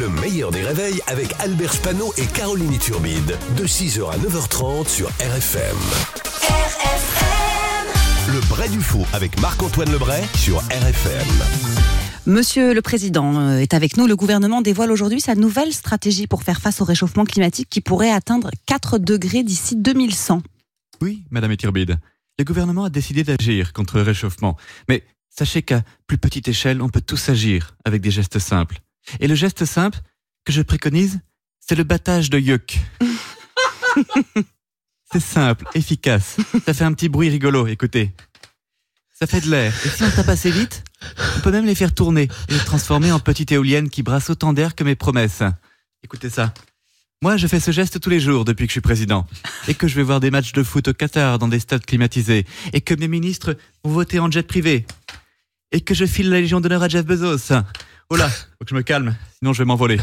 Le meilleur des réveils avec Albert Spano et Caroline Turbide. De 6h à 9h30 sur RFM. Le Bray du Faux avec Marc-Antoine Lebray sur RFM. Monsieur le Président euh, est avec nous. Le gouvernement dévoile aujourd'hui sa nouvelle stratégie pour faire face au réchauffement climatique qui pourrait atteindre 4 degrés d'ici 2100. Oui, Madame Iturbide. Le gouvernement a décidé d'agir contre le réchauffement. Mais sachez qu'à plus petite échelle, on peut tous agir avec des gestes simples. Et le geste simple que je préconise, c'est le battage de yuck. c'est simple, efficace. Ça fait un petit bruit rigolo, écoutez. Ça fait de l'air. Et si on tape assez vite, on peut même les faire tourner et les transformer en petites éoliennes qui brassent autant d'air que mes promesses. Écoutez ça. Moi, je fais ce geste tous les jours depuis que je suis président. Et que je vais voir des matchs de foot au Qatar dans des stades climatisés. Et que mes ministres vont voter en jet privé. Et que je file la Légion d'honneur à Jeff Bezos. Oh là, faut que je me calme, sinon je vais m'envoler.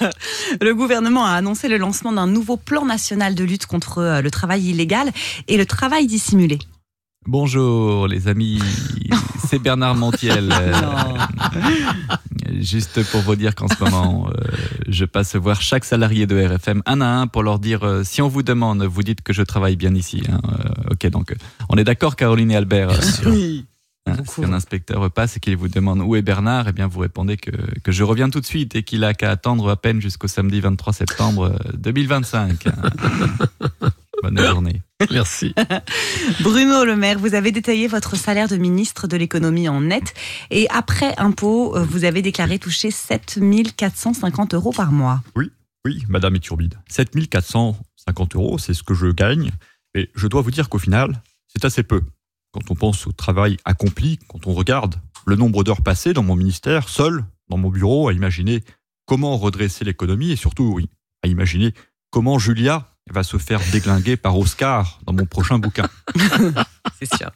Le gouvernement a annoncé le lancement d'un nouveau plan national de lutte contre euh, le travail illégal et le travail dissimulé. Bonjour les amis, c'est Bernard Montiel. Euh, Juste pour vous dire qu'en ce moment, euh, je passe voir chaque salarié de RFM un à un pour leur dire euh, si on vous demande, vous dites que je travaille bien ici. hein. Euh, ok, donc on est d'accord, Caroline et Albert? Oui. Hein, si un inspecteur passe et qu'il vous demande où est Bernard, eh bien vous répondez que, que je reviens tout de suite et qu'il a qu'à attendre à peine jusqu'au samedi 23 septembre euh, 2025. hein. Bonne journée. Merci. Bruno Le Maire, vous avez détaillé votre salaire de ministre de l'économie en net et après impôt, euh, vous avez déclaré toucher 7 450 euros par mois. Oui, Madame Iturbide. 7450 euros, c'est ce que je gagne. Et je dois vous dire qu'au final, c'est assez peu. Quand on pense au travail accompli, quand on regarde le nombre d'heures passées dans mon ministère, seul, dans mon bureau, à imaginer comment redresser l'économie et surtout, oui, à imaginer comment Julia va se faire déglinguer par Oscar dans mon prochain bouquin. C'est sûr.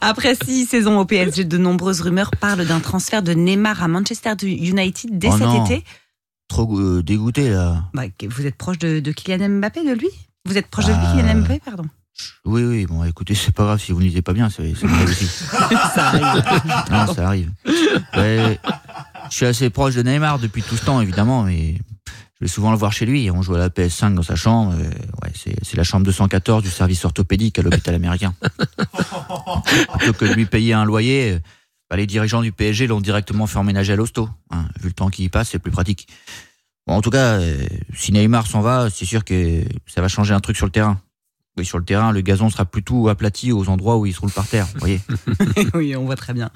Après six saisons au PSG, de nombreuses rumeurs parlent d'un transfert de Neymar à Manchester United dès Oh cet non. été. Trop euh, dégoûté là. Bah, vous êtes proche de, de Kylian Mbappé, de lui? Vous êtes proche de lui, Ah. Kylian Mbappé, pardon? Oui, oui, bon, écoutez, c'est pas grave si vous n'étiez pas bien, c'est aussi. Ça arrive. Non, ça arrive. Ouais, je suis assez proche de Neymar depuis tout ce temps, évidemment, mais je vais souvent le voir chez lui. On joue à la PS5 dans sa chambre. euh, ouais, c'est c'est la chambre 214 du service orthopédique à l'hôpital américain. Plutôt que de lui payer un loyer, euh, bah, les dirigeants du PSG l'ont directement fait emménager à l'hosto. hein. Vu le temps qui y passe, c'est plus pratique. Bon, en tout cas, euh, si Neymar s'en va, c'est sûr que ça va changer un truc sur le terrain. Oui, sur le terrain, le gazon sera plutôt aplati aux endroits où il se roule par terre. Vous voyez oui, on voit très bien.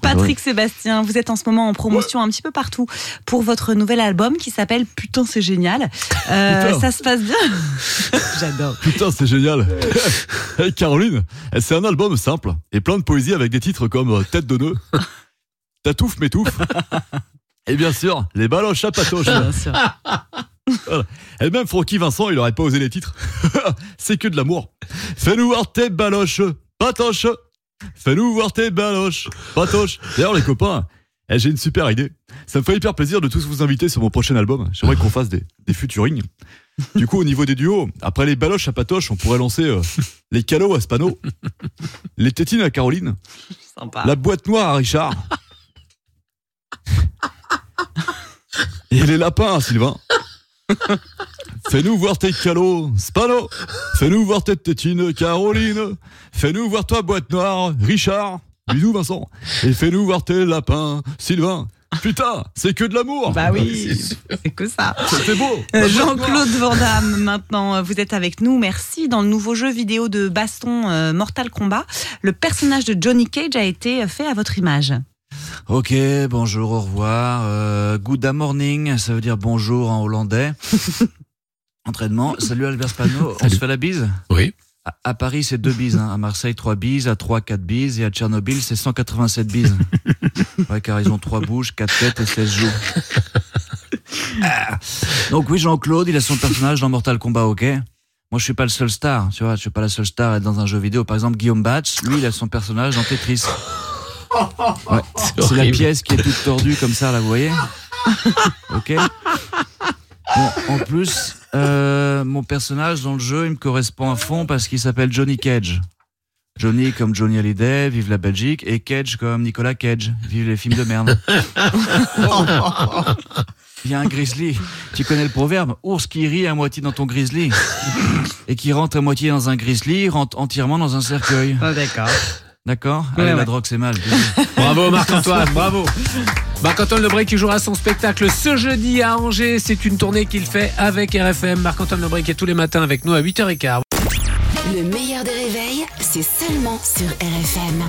Patrick Sébastien, vous êtes en ce moment en promotion un petit peu partout pour votre nouvel album qui s'appelle Putain, c'est génial. Euh, Putain. ça se passe bien. J'adore. Putain, c'est génial. Hey, Caroline, c'est un album simple et plein de poésie avec des titres comme euh, Tête de nœud, Tatouf m'étouffe et bien sûr les baloches à patoche. Bien sûr. Et même Francky Vincent, il aurait pas osé les titres. c'est que de l'amour. Fais-nous voir tes baloches, patoche. Fais-nous voir tes baloches, patoche. D'ailleurs, les copains, eh, j'ai une super idée. Ça me ferait hyper plaisir de tous vous inviter sur mon prochain album. J'aimerais qu'on fasse des, des featuring. Du coup, au niveau des duos, après les baloches à patoche, on pourrait lancer euh, les calots à Spano, les tétines à Caroline, Sympa. la boîte noire à Richard. Et les lapins à Sylvain. Fais-nous voir tes calots, Spano. Fais-nous voir tes tétines, Caroline. Fais-nous voir toi, boîte noire, Richard. Bisous, Vincent. Et fais-nous voir tes lapins, Sylvain. Putain, c'est que de l'amour. Bah oui, c'est que ça. C'est beau. Euh, noire. Jean-Claude Van Damme, maintenant, euh, vous êtes avec nous. Merci. Dans le nouveau jeu vidéo de baston euh, Mortal Kombat, le personnage de Johnny Cage a été fait à votre image. Ok, bonjour, au revoir. Euh, good morning, ça veut dire bonjour en hollandais. Entraînement. Salut Albert Spano, on se fait la bise Oui. à, à Paris, c'est deux bises. hein. À Marseille, trois bises. À Troyes, quatre bises. Et à Tchernobyl, c'est 187 bises. ouais, car ils ont trois bouches, quatre têtes et 16 joues. Ah. Donc oui, Jean-Claude, il a son personnage dans Mortal Kombat, ok? Moi, je suis pas le seul star, tu vois, je suis pas la seule star à être dans un jeu vidéo. Par exemple, Guillaume Batch, lui, il a son personnage dans Tetris. Ouais, c'est la pièce qui est toute tordue comme ça, là, vous voyez Ok Bon, en plus, euh, mon personnage dans le jeu, il me correspond à fond parce qu'il s'appelle Johnny Cage. Johnny comme Johnny Hallyday, vive la Belgique, et Cage comme Nicolas Cage, vive les films de merde. Il y a un grizzly. Tu connais le proverbe Ours qui rit à moitié dans ton grizzly. Et qui rentre à moitié dans un grizzly, rentre entièrement dans un cercueil. Oh, D'accord. D'accord Ouais, Allez, la drogue, c'est mal. Bravo Marc-Antoine, bravo. Marc-Antoine Lebré qui jouera son spectacle ce jeudi à Angers. C'est une tournée qu'il fait avec RFM. Marc-Antoine Lebré qui est tous les matins avec nous à 8h15. Le meilleur des réveils, c'est seulement sur RFM.